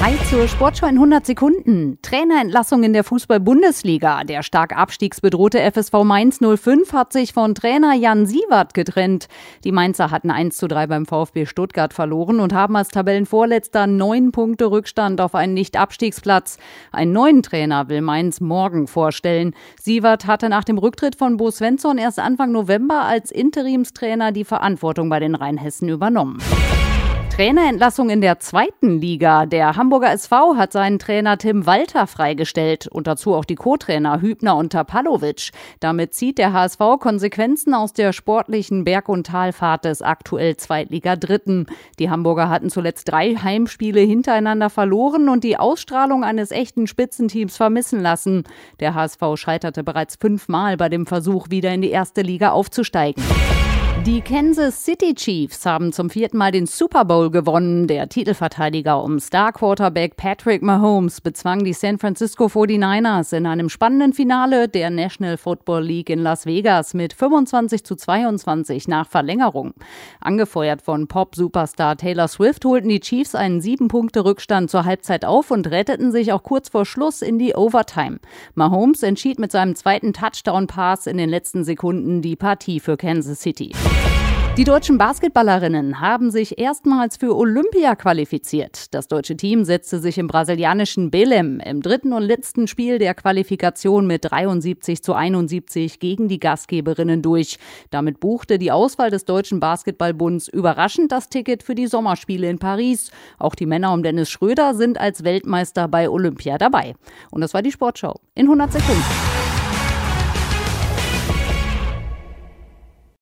Hi zur Sportschau in 100 Sekunden. Trainerentlassung in der Fußball-Bundesliga. Der stark abstiegsbedrohte FSV Mainz 05 hat sich von Trainer Jan Siewert getrennt. Die Mainzer hatten 1 zu 3 beim VfB Stuttgart verloren und haben als Tabellenvorletzter neun Punkte Rückstand auf einen Nicht-Abstiegsplatz. Einen neuen Trainer will Mainz morgen vorstellen. Siewert hatte nach dem Rücktritt von Bo Svensson erst Anfang November als Interimstrainer die Verantwortung bei den Rheinhessen übernommen. Trainerentlassung in der zweiten Liga. Der Hamburger SV hat seinen Trainer Tim Walter freigestellt und dazu auch die Co-Trainer Hübner und Tapalovic. Damit zieht der HSV Konsequenzen aus der sportlichen Berg- und Talfahrt des aktuell Zweitliga Dritten. Die Hamburger hatten zuletzt drei Heimspiele hintereinander verloren und die Ausstrahlung eines echten Spitzenteams vermissen lassen. Der HSV scheiterte bereits fünfmal bei dem Versuch, wieder in die erste Liga aufzusteigen. Die Kansas City Chiefs haben zum vierten Mal den Super Bowl gewonnen. Der Titelverteidiger um Star Quarterback Patrick Mahomes bezwang die San Francisco 49ers in einem spannenden Finale der National Football League in Las Vegas mit 25 zu 22 nach Verlängerung. Angefeuert von Pop-Superstar Taylor Swift holten die Chiefs einen sieben Punkte Rückstand zur Halbzeit auf und retteten sich auch kurz vor Schluss in die Overtime. Mahomes entschied mit seinem zweiten Touchdown-Pass in den letzten Sekunden die Partie für Kansas City. Die deutschen Basketballerinnen haben sich erstmals für Olympia qualifiziert. Das deutsche Team setzte sich im brasilianischen Belém im dritten und letzten Spiel der Qualifikation mit 73 zu 71 gegen die Gastgeberinnen durch. Damit buchte die Auswahl des Deutschen Basketballbunds überraschend das Ticket für die Sommerspiele in Paris. Auch die Männer um Dennis Schröder sind als Weltmeister bei Olympia dabei. Und das war die Sportschau in 100 Sekunden.